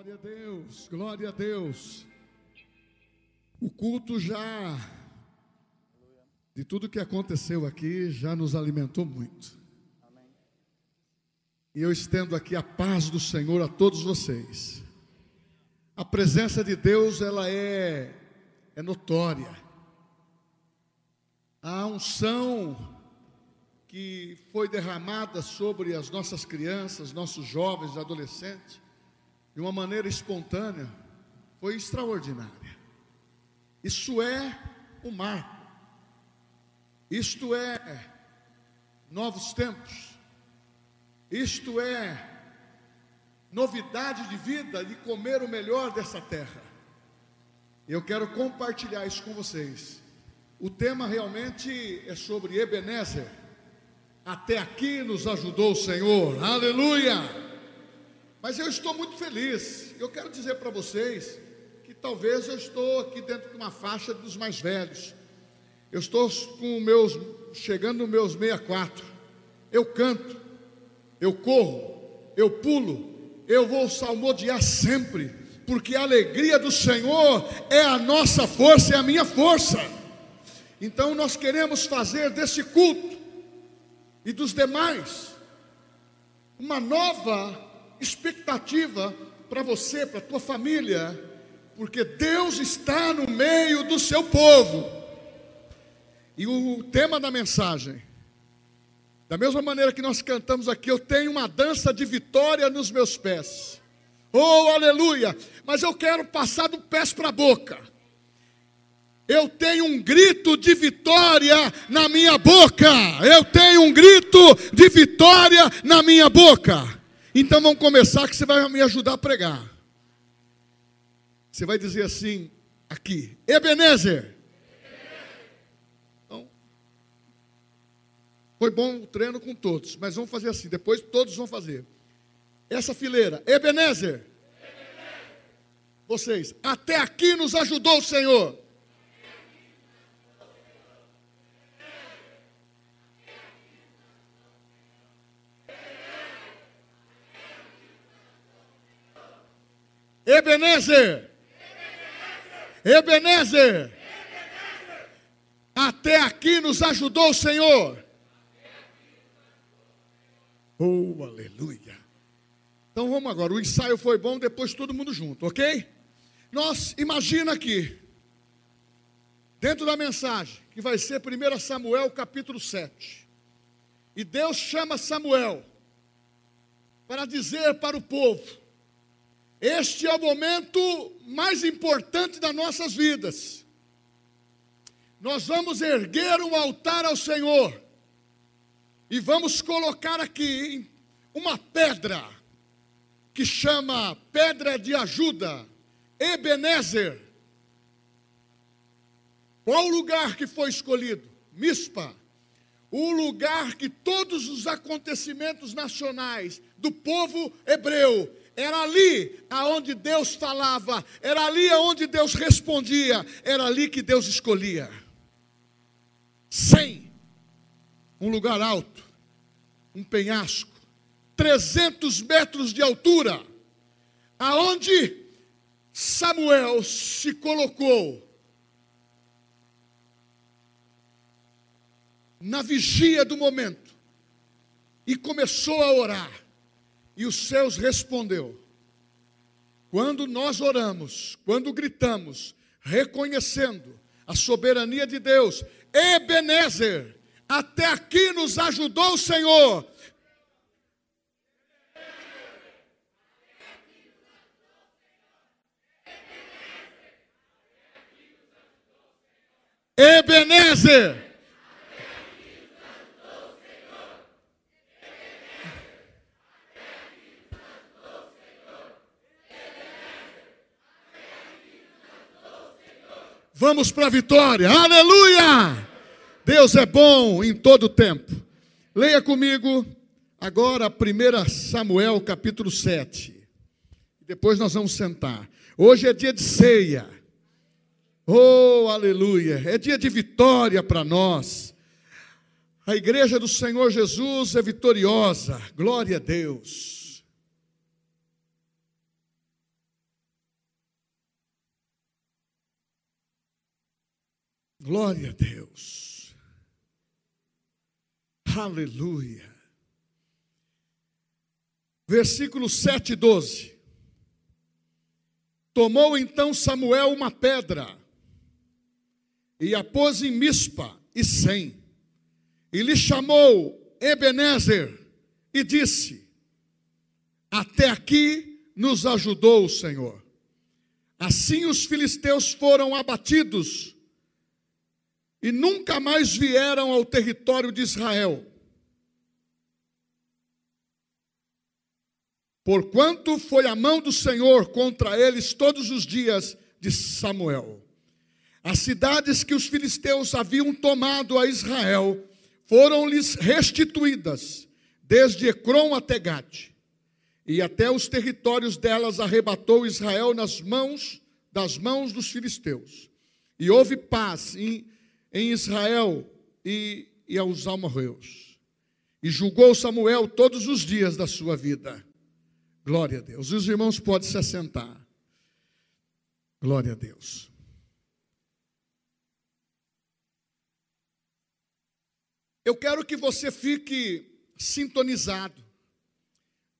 Glória a Deus, glória a Deus. O culto já, de tudo que aconteceu aqui, já nos alimentou muito. E eu estendo aqui a paz do Senhor a todos vocês. A presença de Deus, ela é, é notória. A unção que foi derramada sobre as nossas crianças, nossos jovens, adolescentes, de uma maneira espontânea, foi extraordinária. Isso é um marco. Isto é novos tempos. Isto é novidade de vida, de comer o melhor dessa terra. Eu quero compartilhar isso com vocês. O tema realmente é sobre Ebenezer. Até aqui nos ajudou o Senhor. Aleluia! Mas eu estou muito feliz. Eu quero dizer para vocês que talvez eu estou aqui dentro de uma faixa dos mais velhos. Eu estou com meus chegando nos meus 64. Eu canto, eu corro, eu pulo, eu vou salmodiar sempre, porque a alegria do Senhor é a nossa força, é a minha força. Então nós queremos fazer desse culto e dos demais uma nova expectativa para você, para a tua família, porque Deus está no meio do seu povo. E o tema da mensagem, da mesma maneira que nós cantamos aqui, eu tenho uma dança de vitória nos meus pés. Oh, aleluia! Mas eu quero passar do pés para a boca. Eu tenho um grito de vitória na minha boca. Eu tenho um grito de vitória na minha boca. Então vamos começar que você vai me ajudar a pregar. Você vai dizer assim, aqui, Ebenezer. Então, foi bom o treino com todos, mas vamos fazer assim, depois todos vão fazer. Essa fileira, Ebenezer. Vocês, até aqui nos ajudou o Senhor. Ebenezer. Ebenezer. Até aqui nos ajudou o Senhor. Oh, aleluia. Então vamos agora. O ensaio foi bom, depois todo mundo junto, ok? Nós, imagina aqui, dentro da mensagem, que vai ser 1 Samuel capítulo 7. E Deus chama Samuel para dizer para o povo este é o momento mais importante das nossas vidas. Nós vamos erguer um altar ao Senhor e vamos colocar aqui uma pedra que chama pedra de ajuda, Ebenezer. Qual o lugar que foi escolhido? Mispa. O lugar que todos os acontecimentos nacionais do povo hebreu era ali aonde Deus falava, era ali aonde Deus respondia, era ali que Deus escolhia. Sem um lugar alto, um penhasco, 300 metros de altura, aonde Samuel se colocou na vigia do momento e começou a orar. E os seus respondeu. Quando nós oramos, quando gritamos, reconhecendo a soberania de Deus, Ebenezer, até aqui nos ajudou o Senhor. Ebenezer. Vamos para a vitória. Aleluia! Deus é bom em todo tempo. Leia comigo agora 1 Samuel capítulo 7. Depois nós vamos sentar. Hoje é dia de ceia. Oh, aleluia! É dia de vitória para nós. A igreja do Senhor Jesus é vitoriosa. Glória a Deus. Glória a Deus. Aleluia. Versículo 7 e 12. Tomou então Samuel uma pedra e a pôs em Mispa e Sem, e lhe chamou Ebenezer e disse: Até aqui nos ajudou o Senhor. Assim os filisteus foram abatidos e nunca mais vieram ao território de Israel. Porquanto foi a mão do Senhor contra eles todos os dias de Samuel. As cidades que os filisteus haviam tomado a Israel foram-lhes restituídas, desde Ecrom até Gate, e até os territórios delas arrebatou Israel nas mãos das mãos dos filisteus. E houve paz em, em Israel e, e aos amorreus. E julgou Samuel todos os dias da sua vida. Glória a Deus. Os irmãos podem se assentar. Glória a Deus. Eu quero que você fique sintonizado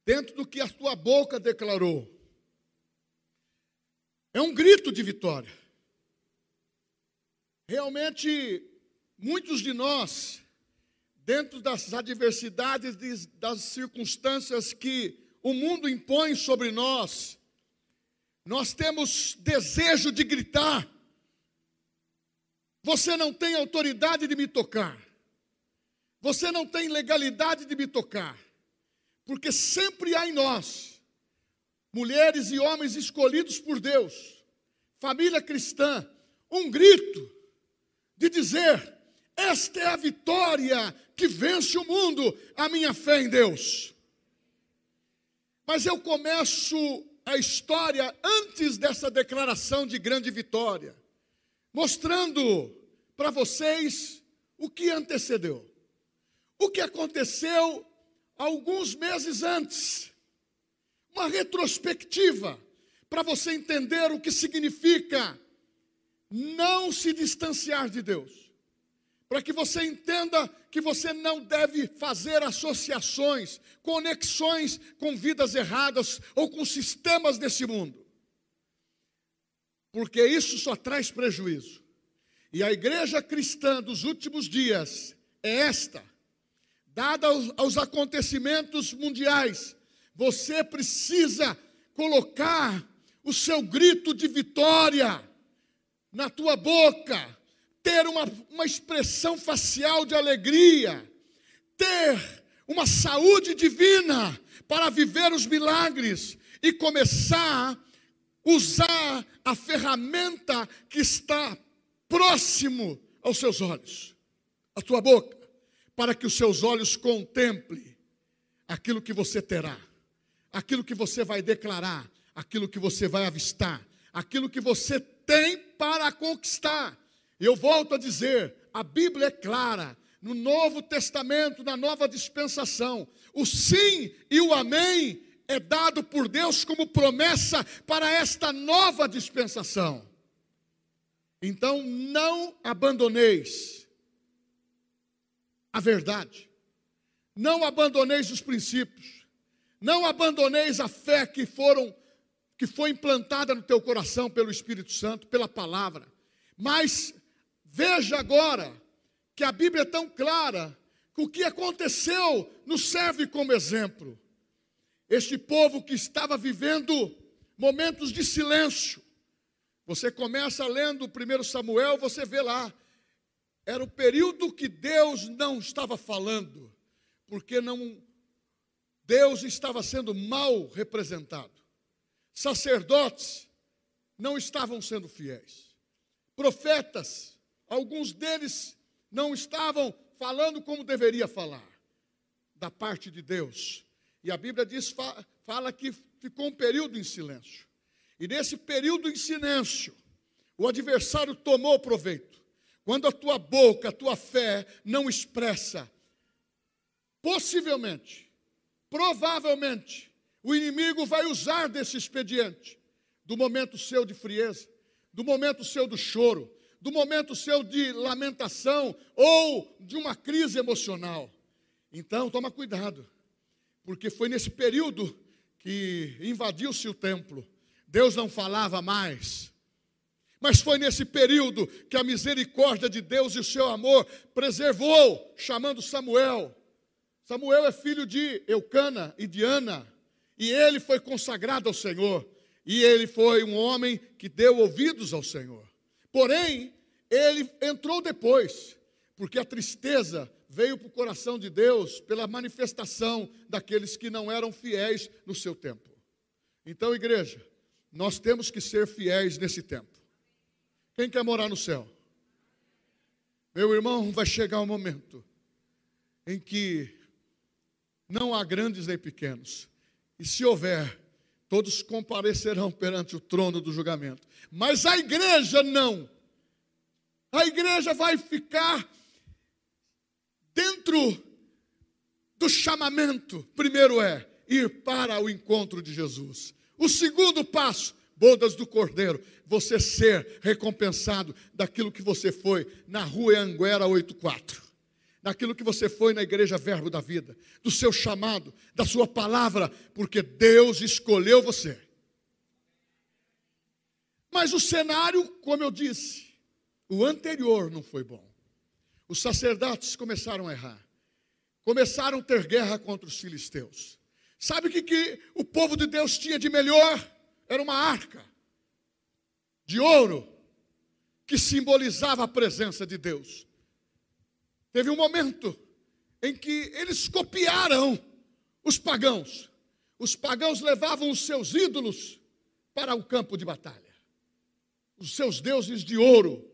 dentro do que a tua boca declarou. É um grito de vitória. Realmente, muitos de nós, dentro das adversidades, das circunstâncias que o mundo impõe sobre nós, nós temos desejo de gritar. Você não tem autoridade de me tocar. Você não tem legalidade de me tocar, porque sempre há em nós mulheres e homens escolhidos por Deus, família cristã, um grito de dizer: esta é a vitória que vence o mundo, a minha fé em Deus. Mas eu começo a história antes dessa declaração de grande vitória, mostrando para vocês o que antecedeu. O que aconteceu alguns meses antes. Uma retrospectiva para você entender o que significa não se distanciar de Deus. Para que você entenda que você não deve fazer associações, conexões com vidas erradas ou com sistemas desse mundo. Porque isso só traz prejuízo. E a igreja cristã dos últimos dias é esta dada aos, aos acontecimentos mundiais, você precisa colocar o seu grito de vitória na tua boca, ter uma, uma expressão facial de alegria, ter uma saúde divina para viver os milagres e começar a usar a ferramenta que está próximo aos seus olhos, a tua boca para que os seus olhos contemplem aquilo que você terá, aquilo que você vai declarar, aquilo que você vai avistar, aquilo que você tem para conquistar. Eu volto a dizer, a Bíblia é clara, no Novo Testamento, na nova dispensação, o sim e o amém é dado por Deus como promessa para esta nova dispensação. Então não abandoneis a verdade. Não abandoneis os princípios. Não abandoneis a fé que foram que foi implantada no teu coração pelo Espírito Santo, pela palavra. Mas veja agora que a Bíblia é tão clara que o que aconteceu nos serve como exemplo. Este povo que estava vivendo momentos de silêncio. Você começa lendo o primeiro Samuel, você vê lá era o período que Deus não estava falando, porque não Deus estava sendo mal representado. Sacerdotes não estavam sendo fiéis. Profetas, alguns deles não estavam falando como deveria falar da parte de Deus. E a Bíblia diz fala que ficou um período em silêncio. E nesse período em silêncio, o adversário tomou proveito. Quando a tua boca, a tua fé não expressa, possivelmente, provavelmente, o inimigo vai usar desse expediente, do momento seu de frieza, do momento seu do choro, do momento seu de lamentação ou de uma crise emocional. Então, toma cuidado, porque foi nesse período que invadiu-se o templo. Deus não falava mais. Mas foi nesse período que a misericórdia de Deus e o seu amor preservou, chamando Samuel. Samuel é filho de Eucana e de Ana, e ele foi consagrado ao Senhor, e ele foi um homem que deu ouvidos ao Senhor. Porém, ele entrou depois, porque a tristeza veio para o coração de Deus pela manifestação daqueles que não eram fiéis no seu tempo. Então, igreja, nós temos que ser fiéis nesse tempo. Quem quer morar no céu? Meu irmão, vai chegar um momento em que não há grandes nem pequenos, e se houver, todos comparecerão perante o trono do julgamento, mas a igreja não. A igreja vai ficar dentro do chamamento. Primeiro é ir para o encontro de Jesus. O segundo passo, bodas do Cordeiro, você ser recompensado daquilo que você foi na rua Anguera 84 naquilo que você foi na igreja Verbo da Vida, do seu chamado, da sua palavra, porque Deus escolheu você. Mas o cenário, como eu disse, o anterior não foi bom. Os sacerdotes começaram a errar, começaram a ter guerra contra os filisteus. Sabe o que, que o povo de Deus tinha de melhor? Era uma arca de ouro que simbolizava a presença de Deus. Teve um momento em que eles copiaram os pagãos. Os pagãos levavam os seus ídolos para o campo de batalha. Os seus deuses de ouro.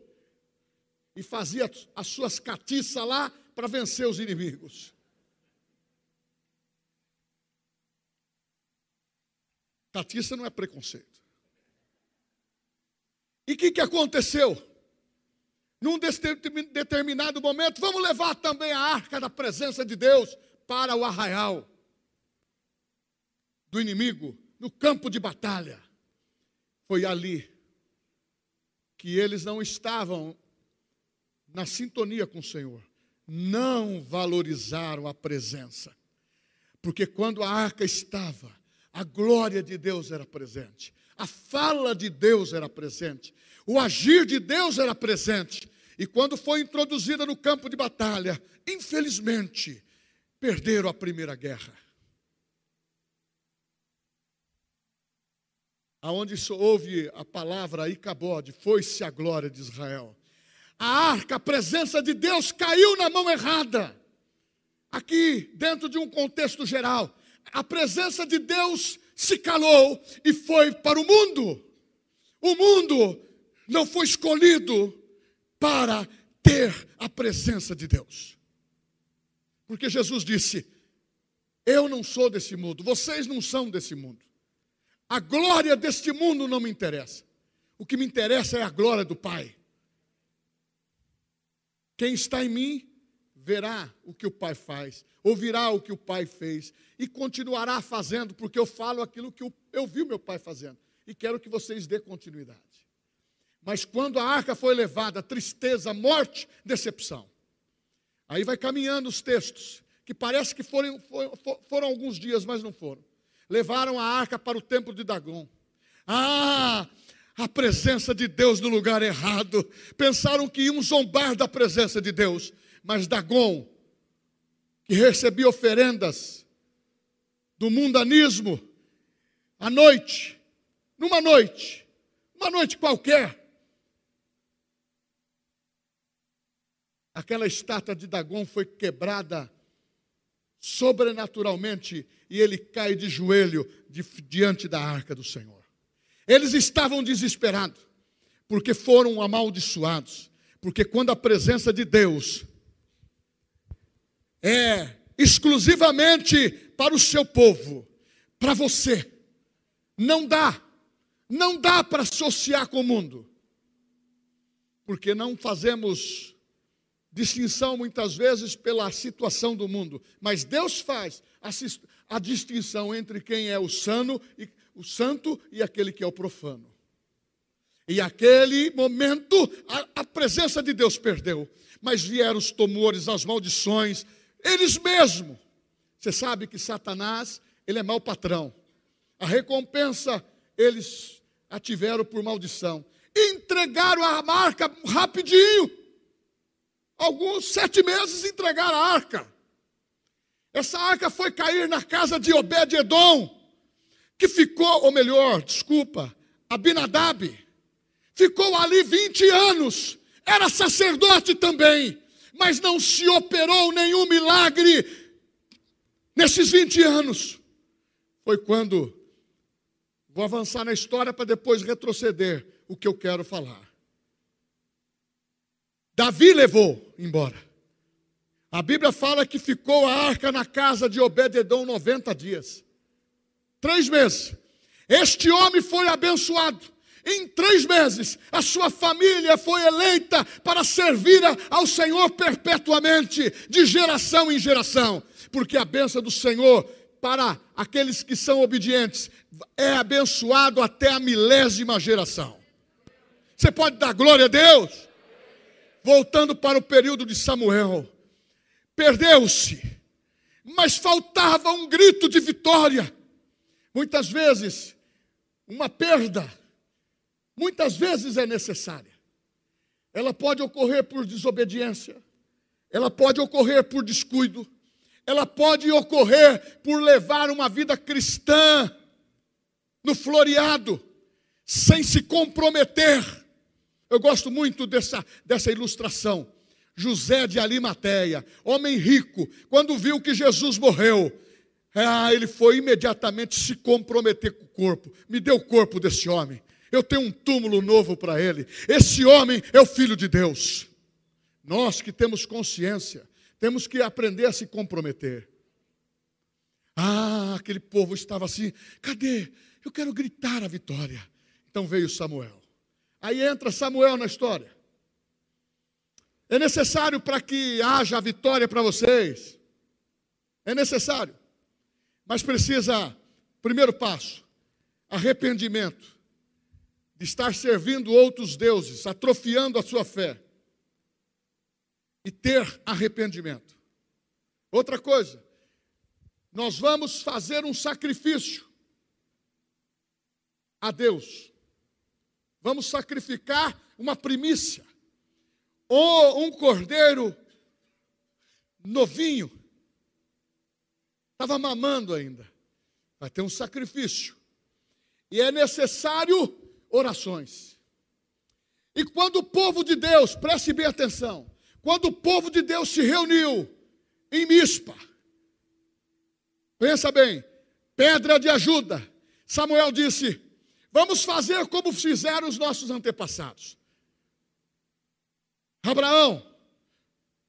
E fazia as suas catiças lá para vencer os inimigos. Catiça não é preconceito. E o que, que aconteceu? Num determinado momento, vamos levar também a arca da presença de Deus para o arraial do inimigo, no campo de batalha. Foi ali que eles não estavam na sintonia com o Senhor, não valorizaram a presença, porque quando a arca estava, a glória de Deus era presente, a fala de Deus era presente, o agir de Deus era presente. E quando foi introduzida no campo de batalha, infelizmente, perderam a primeira guerra. Aonde houve a palavra Icabode, foi-se a glória de Israel. A arca, a presença de Deus caiu na mão errada. Aqui, dentro de um contexto geral, a presença de Deus se calou e foi para o mundo. O mundo não foi escolhido para ter a presença de Deus. Porque Jesus disse: Eu não sou desse mundo, vocês não são desse mundo. A glória deste mundo não me interessa. O que me interessa é a glória do Pai. Quem está em mim verá o que o Pai faz, ouvirá o que o Pai fez e continuará fazendo, porque eu falo aquilo que eu vi o meu Pai fazendo. E quero que vocês dê continuidade. Mas quando a arca foi levada, tristeza, morte, decepção. Aí vai caminhando os textos, que parece que foram, foram, alguns dias, mas não foram. Levaram a arca para o templo de Dagom. Ah, a presença de Deus no lugar errado. Pensaram que iam zombar da presença de Deus. Mas Dagom, que recebia oferendas do mundanismo, à noite, numa noite, uma noite qualquer, aquela estátua de Dagon foi quebrada sobrenaturalmente e ele cai de joelho de, diante da arca do Senhor. Eles estavam desesperados, porque foram amaldiçoados, porque quando a presença de Deus é exclusivamente para o seu povo, para você, não dá, não dá para associar com o mundo, porque não fazemos distinção muitas vezes pela situação do mundo, mas Deus faz a, a distinção entre quem é o sano e o santo e aquele que é o profano. E aquele momento, a, a presença de Deus perdeu. Mas vieram os tumores, as maldições, eles mesmos. Você sabe que Satanás, ele é mau patrão. A recompensa eles a tiveram por maldição. Entregaram a marca rapidinho. Alguns sete meses entregaram a arca. Essa arca foi cair na casa de Obed-Edom, que ficou, ou melhor, desculpa, Abinadab, ficou ali 20 anos, era sacerdote também, mas não se operou nenhum milagre nesses 20 anos. Foi quando, vou avançar na história para depois retroceder o que eu quero falar. Davi levou embora. A Bíblia fala que ficou a arca na casa de Obededão 90 dias. Três meses. Este homem foi abençoado. Em três meses, a sua família foi eleita para servir ao Senhor perpetuamente, de geração em geração, porque a benção do Senhor para aqueles que são obedientes é abençoado até a milésima geração. Você pode dar glória a Deus? Voltando para o período de Samuel, perdeu-se, mas faltava um grito de vitória. Muitas vezes, uma perda muitas vezes é necessária. Ela pode ocorrer por desobediência, ela pode ocorrer por descuido, ela pode ocorrer por levar uma vida cristã no floreado, sem se comprometer. Eu gosto muito dessa, dessa ilustração. José de Alimateia, homem rico, quando viu que Jesus morreu, ah, ele foi imediatamente se comprometer com o corpo. Me dê o corpo desse homem. Eu tenho um túmulo novo para ele. Esse homem é o filho de Deus. Nós que temos consciência, temos que aprender a se comprometer. Ah, aquele povo estava assim: cadê? Eu quero gritar a vitória. Então veio Samuel. Aí entra Samuel na história. É necessário para que haja vitória para vocês. É necessário. Mas precisa, primeiro passo, arrependimento de estar servindo outros deuses, atrofiando a sua fé, e ter arrependimento. Outra coisa, nós vamos fazer um sacrifício a Deus. Vamos sacrificar uma primícia, ou um cordeiro novinho, estava mamando ainda. Vai ter um sacrifício. E é necessário orações. E quando o povo de Deus, preste bem atenção, quando o povo de Deus se reuniu em Mispa, pensa bem, pedra de ajuda, Samuel disse: Vamos fazer como fizeram os nossos antepassados. Abraão,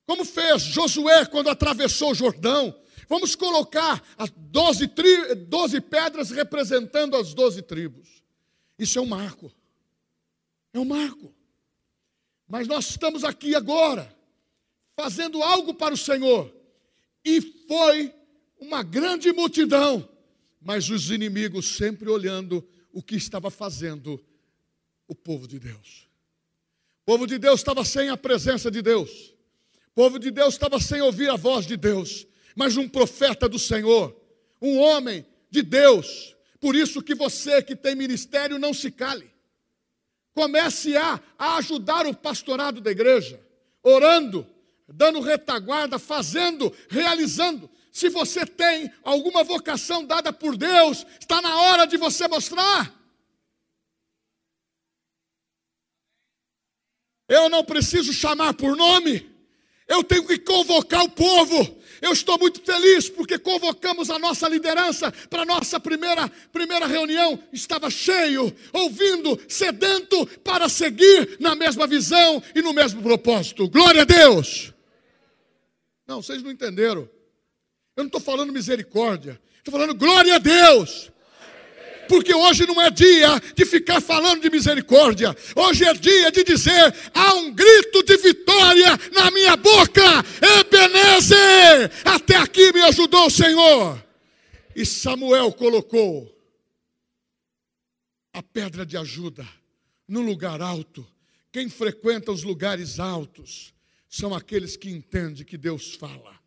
como fez Josué quando atravessou o Jordão, vamos colocar as 12, tri, 12 pedras representando as 12 tribos. Isso é um marco. É um marco. Mas nós estamos aqui agora, fazendo algo para o Senhor. E foi uma grande multidão, mas os inimigos sempre olhando o que estava fazendo o povo de Deus. O povo de Deus estava sem a presença de Deus. O povo de Deus estava sem ouvir a voz de Deus. Mas um profeta do Senhor, um homem de Deus, por isso que você que tem ministério não se cale. Comece a, a ajudar o pastorado da igreja, orando, dando retaguarda, fazendo, realizando. Se você tem alguma vocação dada por Deus, está na hora de você mostrar. Eu não preciso chamar por nome, eu tenho que convocar o povo eu estou muito feliz porque convocamos a nossa liderança para a nossa primeira, primeira reunião. Estava cheio, ouvindo, sedento para seguir na mesma visão e no mesmo propósito. Glória a Deus! Não, vocês não entenderam. Eu não estou falando misericórdia, estou falando glória a Deus porque hoje não é dia de ficar falando de misericórdia, hoje é dia de dizer: há um grito de vitória na minha boca, Ebenezer, até aqui me ajudou o Senhor. E Samuel colocou a pedra de ajuda no lugar alto. Quem frequenta os lugares altos são aqueles que entendem que Deus fala.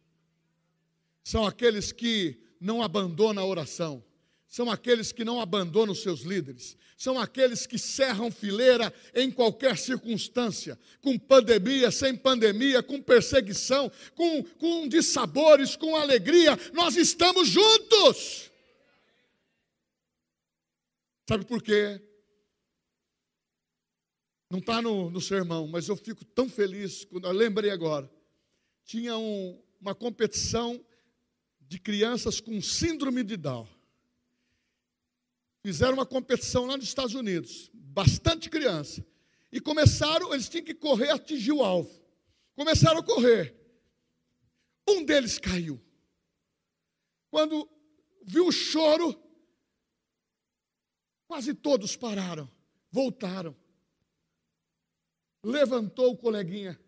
São aqueles que não abandonam a oração. São aqueles que não abandonam os seus líderes. São aqueles que cerram fileira em qualquer circunstância, com pandemia, sem pandemia, com perseguição, com, com dissabores, com alegria. Nós estamos juntos. Sabe por quê? Não está no, no sermão, mas eu fico tão feliz quando eu lembrei agora. Tinha um, uma competição de crianças com síndrome de Down. Fizeram uma competição lá nos Estados Unidos, bastante criança. E começaram, eles tinham que correr atingir o alvo. Começaram a correr. Um deles caiu. Quando viu o choro, quase todos pararam, voltaram levantou o coleguinha.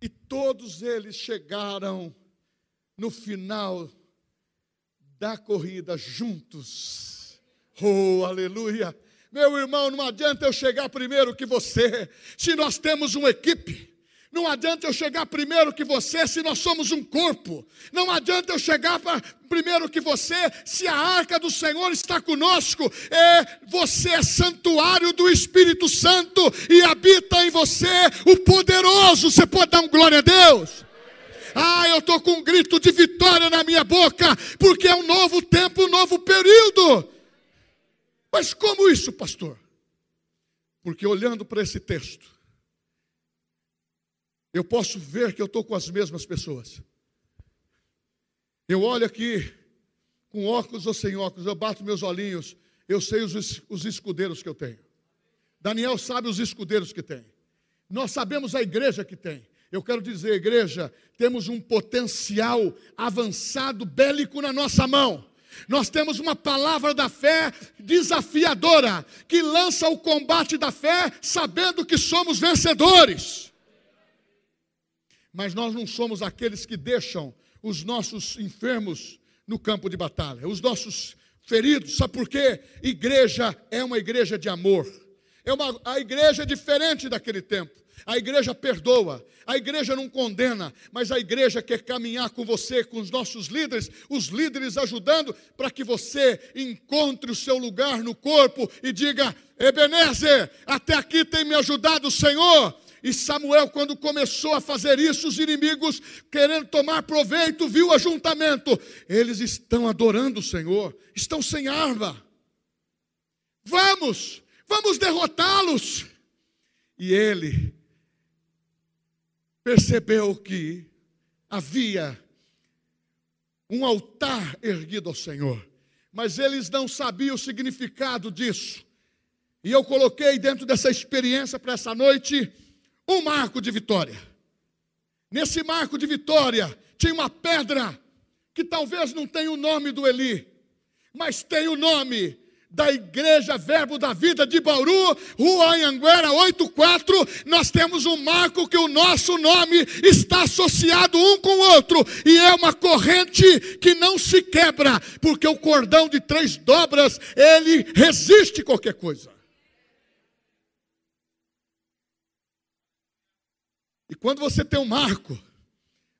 E todos eles chegaram no final da corrida juntos. Oh, aleluia! Meu irmão, não adianta eu chegar primeiro que você, se nós temos uma equipe. Não adianta eu chegar primeiro que você se nós somos um corpo. Não adianta eu chegar pra, primeiro que você se a arca do Senhor está conosco. É, você é santuário do Espírito Santo e habita em você o poderoso. Você pode dar um glória a Deus? Ah, eu estou com um grito de vitória na minha boca, porque é um novo tempo, um novo período. Mas como isso, pastor? Porque olhando para esse texto, eu posso ver que eu estou com as mesmas pessoas. Eu olho aqui, com óculos ou sem óculos, eu bato meus olhinhos, eu sei os, os escudeiros que eu tenho. Daniel sabe os escudeiros que tem. Nós sabemos a igreja que tem. Eu quero dizer, igreja, temos um potencial avançado bélico na nossa mão. Nós temos uma palavra da fé desafiadora, que lança o combate da fé, sabendo que somos vencedores mas nós não somos aqueles que deixam os nossos enfermos no campo de batalha, os nossos feridos. Sabe por quê? Igreja é uma igreja de amor. É uma a igreja é diferente daquele tempo. A igreja perdoa, a igreja não condena, mas a igreja quer caminhar com você, com os nossos líderes, os líderes ajudando para que você encontre o seu lugar no corpo e diga: Ebenezer, até aqui tem me ajudado o Senhor, e Samuel, quando começou a fazer isso, os inimigos, querendo tomar proveito, viu o ajuntamento. Eles estão adorando o Senhor, estão sem arma. Vamos, vamos derrotá-los. E ele percebeu que havia um altar erguido ao Senhor, mas eles não sabiam o significado disso. E eu coloquei dentro dessa experiência para essa noite um marco de vitória. Nesse marco de vitória tinha uma pedra que talvez não tenha o nome do Eli, mas tem o nome da Igreja Verbo da Vida de Bauru, Rua Anhanguera 84, nós temos um marco que o nosso nome está associado um com o outro, e é uma corrente que não se quebra, porque o cordão de três dobras, ele resiste qualquer coisa. E quando você tem um marco,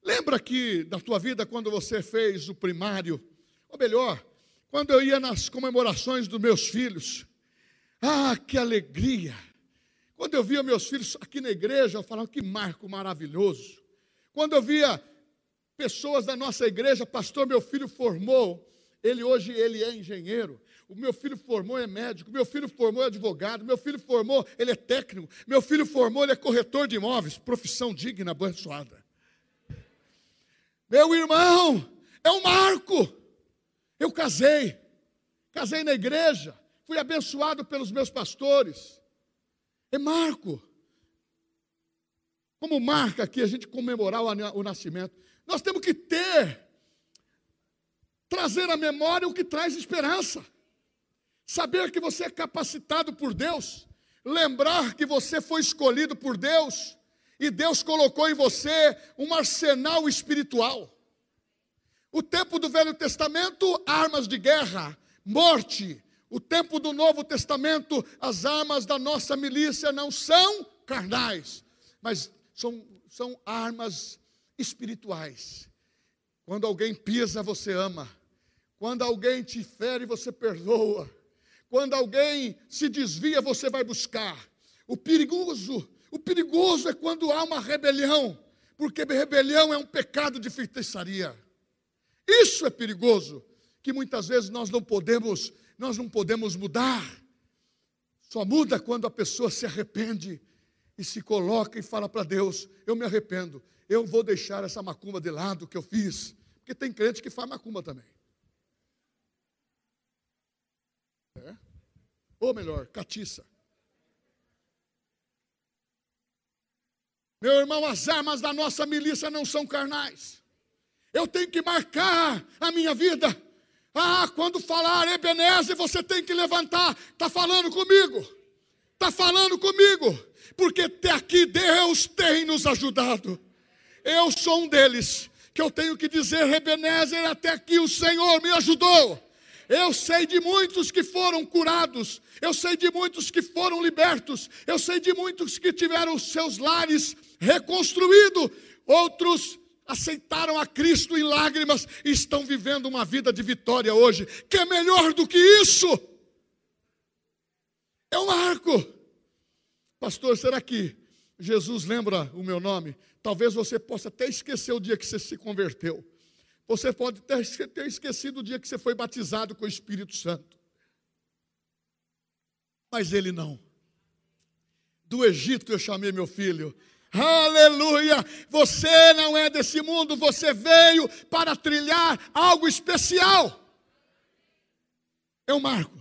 lembra que da tua vida quando você fez o primário, ou melhor, quando eu ia nas comemorações dos meus filhos, ah, que alegria! Quando eu via meus filhos aqui na igreja, eu falava que marco maravilhoso. Quando eu via pessoas da nossa igreja, pastor, meu filho formou, ele hoje ele é engenheiro. O meu filho formou, é médico. Meu filho formou, é advogado. Meu filho formou, ele é técnico. Meu filho formou, ele é corretor de imóveis. Profissão digna, abençoada. Meu irmão, é um marco. Eu casei. Casei na igreja. Fui abençoado pelos meus pastores. É marco. Como marca aqui a gente comemorar o, nascimento. Nós temos que ter, trazer à memória o que traz esperança saber que você é capacitado por Deus, lembrar que você foi escolhido por Deus e Deus colocou em você um arsenal espiritual. O tempo do Velho Testamento, armas de guerra, morte, o tempo do Novo Testamento, as armas da nossa milícia não são carnais, mas são, são armas espirituais. Quando alguém pisa, você ama. Quando alguém te fere, você perdoa. Quando alguém se desvia, você vai buscar. O perigoso, o perigoso é quando há uma rebelião, porque rebelião é um pecado de feitiçaria. Isso é perigoso, que muitas vezes nós não podemos nós não podemos mudar. Só muda quando a pessoa se arrepende e se coloca e fala para Deus: Eu me arrependo, eu vou deixar essa macumba de lado que eu fiz. Porque tem crente que faz macumba também. É? Ou melhor, catiça. Meu irmão, as armas da nossa milícia não são carnais. Eu tenho que marcar a minha vida ah, quando falar Ebenezer, você tem que levantar. Está falando comigo. Está falando comigo. Porque até aqui Deus tem nos ajudado. Eu sou um deles. Que eu tenho que dizer, Ebenezer, até aqui o Senhor me ajudou. Eu sei de muitos que foram curados, eu sei de muitos que foram libertos, eu sei de muitos que tiveram seus lares reconstruídos, outros aceitaram a Cristo em lágrimas e estão vivendo uma vida de vitória hoje. Que é melhor do que isso? É um marco. Pastor, será que Jesus lembra o meu nome? Talvez você possa até esquecer o dia que você se converteu. Você pode ter esquecido o dia que você foi batizado com o Espírito Santo. Mas ele não. Do Egito eu chamei meu filho, Aleluia! Você não é desse mundo, você veio para trilhar algo especial. Um marco.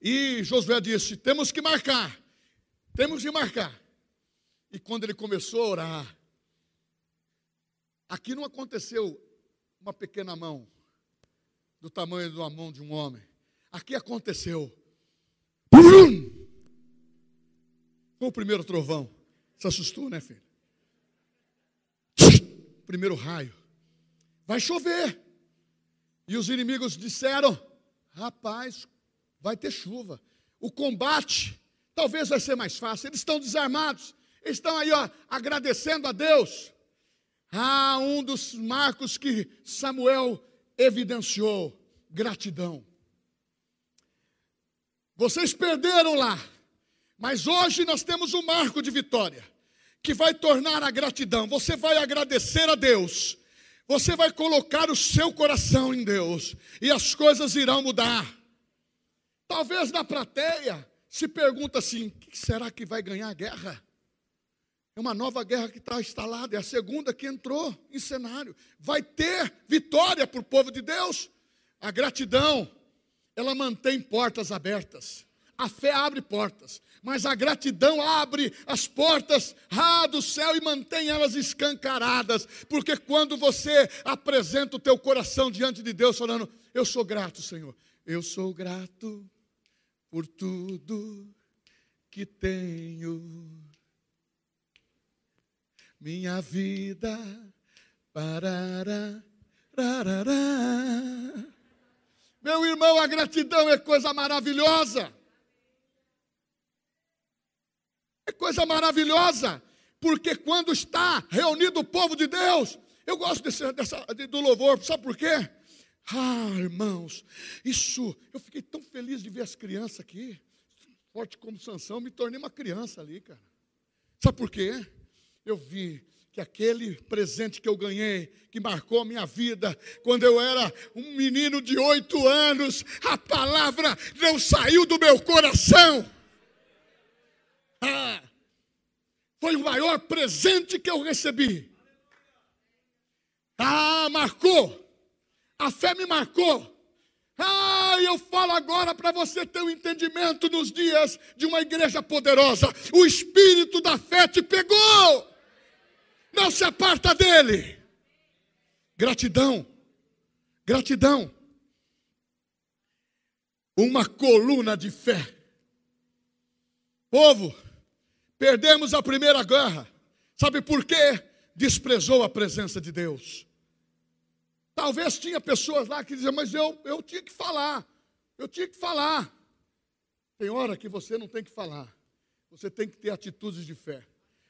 E Josué disse: temos que marcar, temos que marcar. E quando ele começou a orar, aqui não aconteceu uma pequena mão, do tamanho uma mão de um homem. Aqui aconteceu. Foi o primeiro trovão. Se assustou, né, filho? Primeiro raio. Vai chover. E os inimigos disseram: rapaz, vai ter chuva. O combate talvez vai ser mais fácil. Eles estão desarmados. Eles estão aí, ó, agradecendo a Deus. Ah, um dos marcos que Samuel evidenciou: gratidão. Vocês perderam lá. Mas hoje nós temos um marco de vitória que vai tornar a gratidão. Você vai agradecer a Deus. Você vai colocar o seu coração em Deus e as coisas irão mudar. Talvez na plateia se pergunta assim: que será que vai ganhar a guerra? É uma nova guerra que está instalada, é a segunda que entrou em cenário. Vai ter vitória para o povo de Deus. A gratidão, ela mantém portas abertas. A fé abre portas mas a gratidão abre as portas ah, do céu e mantém elas escancaradas, porque quando você apresenta o teu coração diante de Deus, falando: Eu sou grato, Senhor, eu sou grato por tudo que tenho, minha vida, parará. Meu irmão, a gratidão é coisa maravilhosa. É coisa maravilhosa, porque quando está reunido o povo de Deus, eu gosto desse, dessa, do louvor, sabe por quê? Ah, irmãos, isso, eu fiquei tão feliz de ver as crianças aqui, forte como Sansão, me tornei uma criança ali, cara. Sabe por quê? Eu vi que aquele presente que eu ganhei, que marcou a minha vida, quando eu era um menino de oito anos, a palavra não saiu do meu coração. Ah, foi o maior presente que eu recebi. Ah, marcou. A fé me marcou. Ah, eu falo agora para você ter um entendimento nos dias de uma igreja poderosa. O espírito da fé te pegou. Não se aparta dele. Gratidão. Gratidão. Uma coluna de fé. Povo, Perdemos a primeira guerra. Sabe por quê? Desprezou a presença de Deus. Talvez tinha pessoas lá que diziam, mas eu, eu tinha que falar. Eu tinha que falar. Tem hora que você não tem que falar. Você tem que ter atitudes de fé.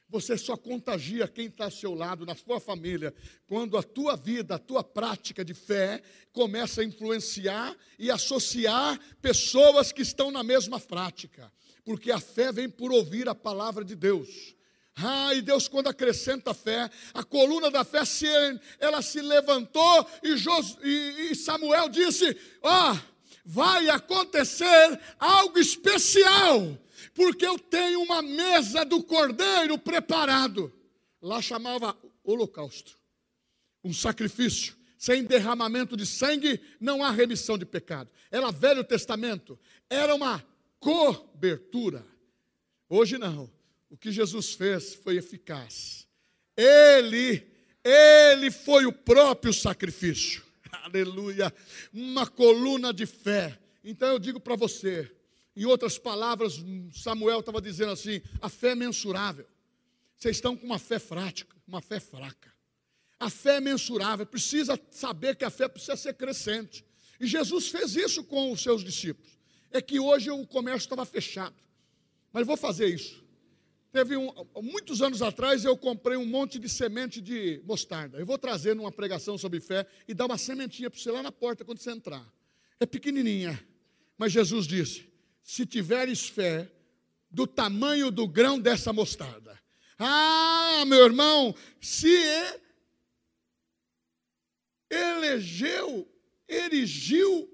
Você só contagia quem está ao seu lado, na sua família, quando a tua vida, a tua prática de fé começa a influenciar e associar pessoas que estão na mesma prática. Porque a fé vem por ouvir a palavra de Deus. Ah, e Deus, quando acrescenta a fé, a coluna da fé, se, ela se levantou e, Jos, e, e Samuel disse: Ó, oh, vai acontecer algo especial porque eu tenho uma mesa do cordeiro preparado. Lá chamava holocausto, um sacrifício. Sem derramamento de sangue não há remissão de pecado. Era Velho Testamento, era uma cobertura. Hoje não. O que Jesus fez foi eficaz. Ele, ele foi o próprio sacrifício. Aleluia. Uma coluna de fé. Então eu digo para você, em outras palavras, Samuel estava dizendo assim: a fé é mensurável. Vocês estão com uma fé frática, uma fé fraca. A fé é mensurável, precisa saber que a fé precisa ser crescente. E Jesus fez isso com os seus discípulos. É que hoje o comércio estava fechado. Mas vou fazer isso. Teve um, muitos anos atrás eu comprei um monte de semente de mostarda. Eu vou trazer numa pregação sobre fé e dar uma sementinha para você lá na porta quando você entrar. É pequenininha. Mas Jesus disse: se tiveres fé do tamanho do grão dessa mostarda. Ah, meu irmão, se elegeu, erigiu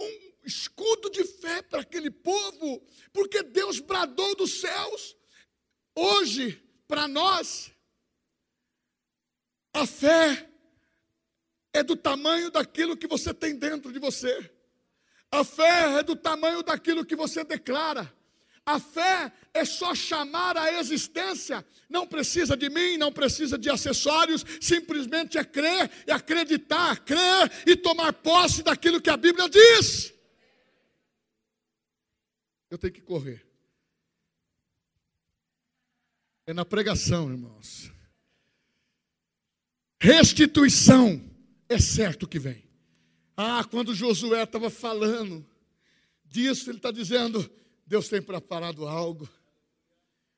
um escudo de fé para aquele povo, porque Deus bradou dos céus. Hoje, para nós, a fé é do tamanho daquilo que você tem dentro de você. A fé é do tamanho daquilo que você declara. A fé é só chamar a existência, não precisa de mim, não precisa de acessórios, simplesmente é crer, é acreditar, crer e tomar posse daquilo que a Bíblia diz. Eu tenho que correr. É na pregação, irmãos. Restituição é certo que vem. Ah, quando Josué estava falando disso, ele está dizendo: Deus tem preparado algo.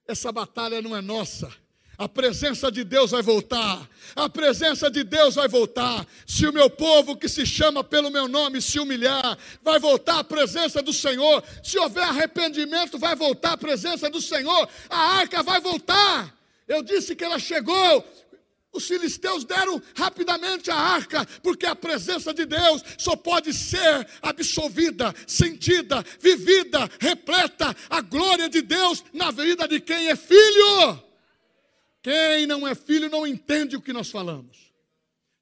Essa batalha não é nossa. A presença de Deus vai voltar. A presença de Deus vai voltar. Se o meu povo que se chama pelo meu nome se humilhar, vai voltar a presença do Senhor. Se houver arrependimento, vai voltar a presença do Senhor. A arca vai voltar. Eu disse que ela chegou os filisteus deram rapidamente a arca, porque a presença de Deus só pode ser absolvida, sentida, vivida, repleta a glória de Deus na vida de quem é filho. Quem não é filho não entende o que nós falamos.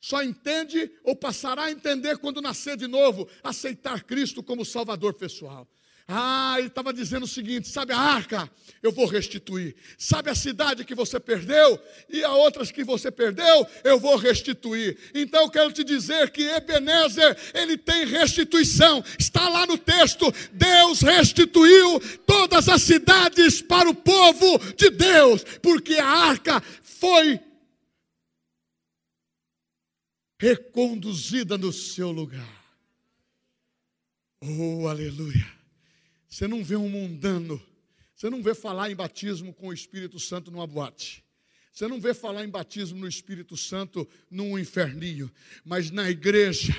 Só entende ou passará a entender quando nascer de novo, aceitar Cristo como Salvador pessoal. Ah, ele estava dizendo o seguinte: sabe a arca? Eu vou restituir. Sabe a cidade que você perdeu? E a outras que você perdeu? Eu vou restituir. Então eu quero te dizer que Ebenezer, ele tem restituição. Está lá no texto: Deus restituiu todas as cidades para o povo de Deus, porque a arca foi reconduzida no seu lugar. Oh, aleluia. Você não vê um mundano, você não vê falar em batismo com o Espírito Santo numa boate. Você não vê falar em batismo no Espírito Santo num inferninho, mas na igreja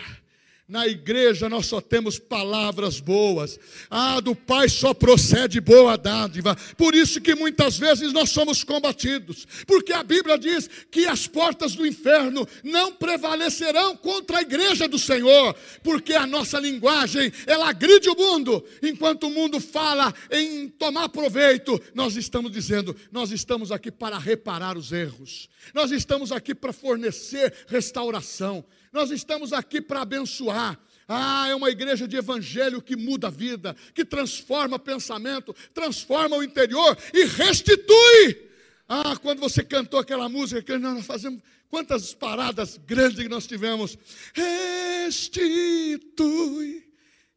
na igreja nós só temos palavras boas. Ah, do Pai só procede boa dádiva. Por isso que muitas vezes nós somos combatidos. Porque a Bíblia diz que as portas do inferno não prevalecerão contra a igreja do Senhor. Porque a nossa linguagem, ela agride o mundo. Enquanto o mundo fala em tomar proveito, nós estamos dizendo, nós estamos aqui para reparar os erros. Nós estamos aqui para fornecer restauração. Nós estamos aqui para abençoar. Ah, é uma igreja de evangelho que muda a vida, que transforma pensamento, transforma o interior e restitui. Ah, quando você cantou aquela música que nós fazemos, quantas paradas grandes que nós tivemos. Restitui.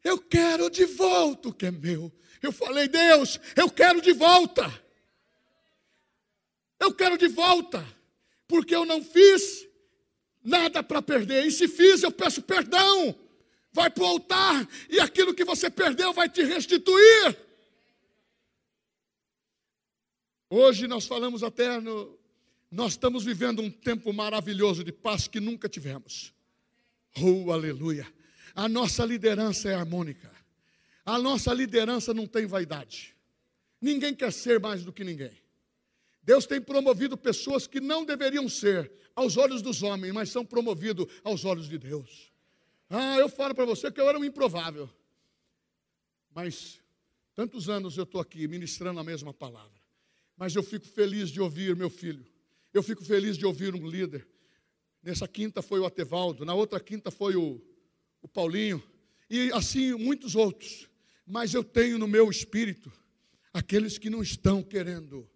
Eu quero de volta o que é meu. Eu falei, Deus, eu quero de volta. Eu quero de volta, porque eu não fiz nada para perder. E se fiz, eu peço perdão. vai para o altar e aquilo que você perdeu vai te restituir. Hoje nós falamos até no. Nós estamos vivendo um tempo maravilhoso de paz que nunca tivemos. Oh, aleluia. A nossa liderança é harmônica. A nossa liderança não tem vaidade. Ninguém quer ser mais do que ninguém. Deus tem promovido pessoas que não deveriam ser aos olhos dos homens, mas são promovidos aos olhos de Deus. Ah, eu falo para você que eu era um improvável. Mas tantos anos eu estou aqui ministrando a mesma palavra. Mas eu fico feliz de ouvir meu filho. Eu fico feliz de ouvir um líder. Nessa quinta foi o Atevaldo, na outra quinta foi o, o Paulinho, e assim muitos outros. Mas eu tenho no meu espírito aqueles que não estão querendo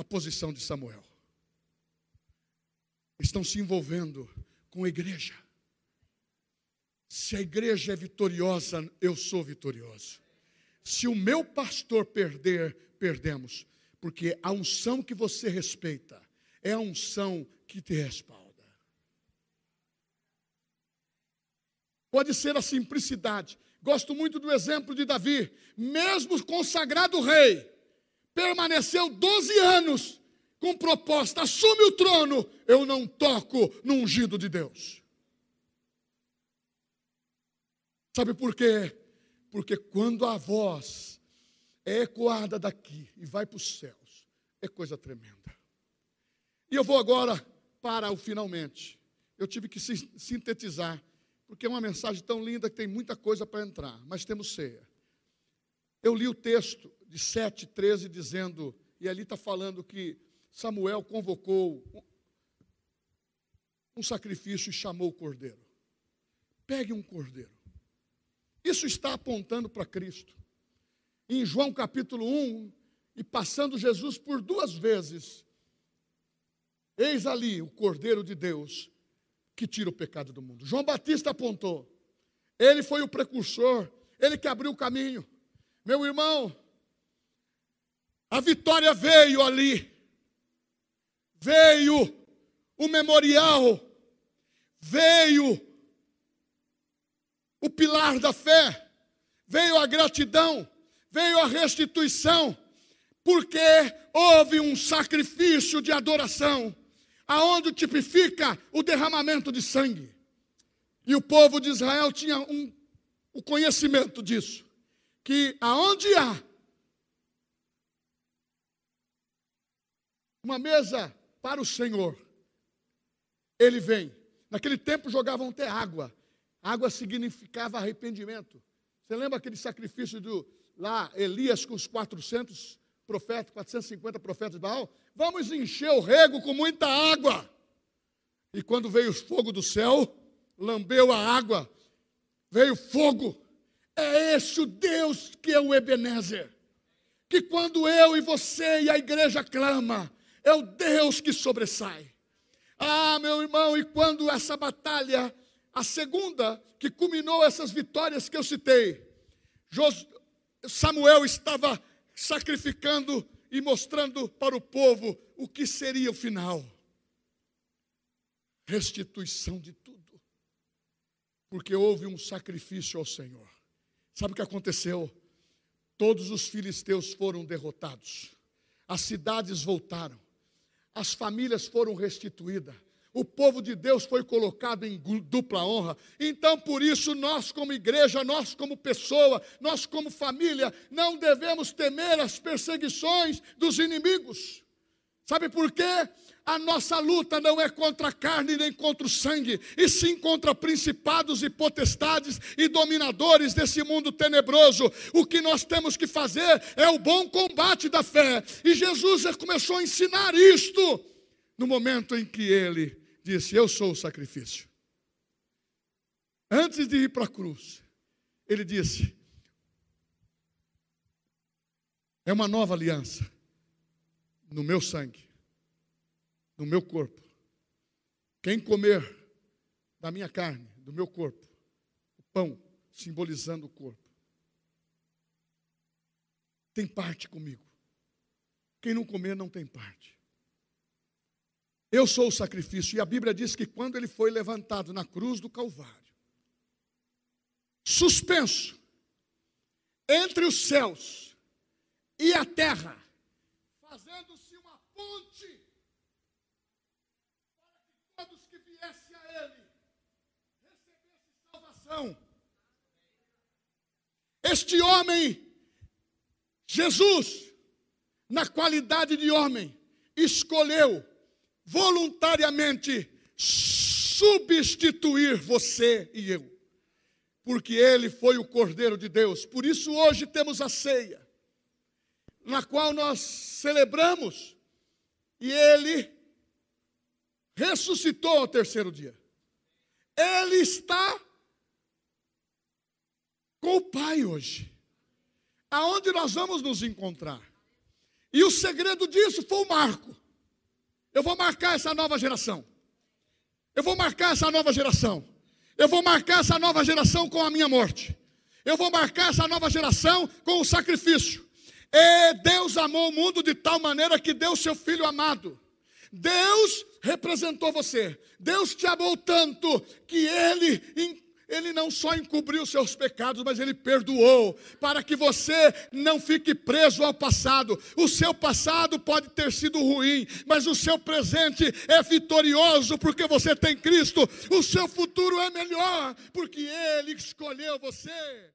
a posição de Samuel. Estão se envolvendo com a igreja. Se a igreja é vitoriosa, eu sou vitorioso. Se o meu pastor perder, perdemos. Porque a unção que você respeita é a unção que te respalda. Pode ser a simplicidade. Gosto muito do exemplo de Davi, mesmo consagrado rei, permaneceu 12 anos com proposta: assume o trono, eu não toco no ungido de Deus. Sabe por quê? Porque quando a voz é ecoada daqui e vai para os céus, é coisa tremenda. E eu vou agora para o finalmente. Eu tive que sintetizar, porque é uma mensagem tão linda que tem muita coisa para entrar, mas temos ceia. Eu li o texto de 7, 13, dizendo, e ali está falando que Samuel convocou um sacrifício e chamou o cordeiro. Pegue um cordeiro. Isso está apontando para Cristo. Em João capítulo 1, e passando Jesus por duas vezes, eis ali o cordeiro de Deus que tira o pecado do mundo. João Batista apontou. Ele foi o precursor, ele que abriu o caminho. Meu irmão, a vitória veio ali. Veio o memorial. Veio o pilar da fé. Veio a gratidão. Veio a restituição. Porque houve um sacrifício de adoração. Aonde tipifica o derramamento de sangue. E o povo de Israel tinha um, o conhecimento disso. Que aonde há uma mesa para o Senhor. Ele vem. Naquele tempo jogavam até água. Água significava arrependimento. Você lembra aquele sacrifício do lá Elias com os 400 profetas, 450 profetas de Baal? Vamos encher o rego com muita água. E quando veio o fogo do céu, lambeu a água, veio fogo. É esse o Deus que é o Ebenezer. Que quando eu e você e a igreja clama, é o Deus que sobressai. Ah, meu irmão, e quando essa batalha, a segunda, que culminou essas vitórias que eu citei, Samuel estava sacrificando e mostrando para o povo o que seria o final restituição de tudo. Porque houve um sacrifício ao Senhor. Sabe o que aconteceu? Todos os filisteus foram derrotados, as cidades voltaram, as famílias foram restituídas. O povo de Deus foi colocado em dupla honra. Então, por isso, nós, como igreja, nós, como pessoa, nós, como família, não devemos temer as perseguições dos inimigos. Sabe por quê? A nossa luta não é contra a carne nem contra o sangue, e sim contra principados e potestades e dominadores desse mundo tenebroso. O que nós temos que fazer é o bom combate da fé. E Jesus começou a ensinar isto no momento em que ele disse: Eu sou o sacrifício. Antes de ir para a cruz, ele disse: É uma nova aliança no meu sangue no meu corpo. Quem comer da minha carne, do meu corpo, o pão simbolizando o corpo, tem parte comigo. Quem não comer não tem parte. Eu sou o sacrifício, e a Bíblia diz que quando ele foi levantado na cruz do Calvário, suspenso entre os céus e a terra, fazendo-se uma ponte para que todos que viessem a Ele salvação. Este homem, Jesus, na qualidade de homem, escolheu voluntariamente substituir você e eu, porque ele foi o Cordeiro de Deus. Por isso, hoje temos a ceia, na qual nós celebramos, e ele ressuscitou ao terceiro dia. Ele está com o Pai hoje. Aonde nós vamos nos encontrar? E o segredo disso foi o marco. Eu vou marcar essa nova geração. Eu vou marcar essa nova geração. Eu vou marcar essa nova geração com a minha morte. Eu vou marcar essa nova geração com o sacrifício. E Deus amou o mundo de tal maneira que deu seu filho amado. Deus representou você. Deus te amou tanto que ele ele não só encobriu seus pecados, mas ele perdoou, para que você não fique preso ao passado. O seu passado pode ter sido ruim, mas o seu presente é vitorioso, porque você tem Cristo. O seu futuro é melhor, porque ele escolheu você.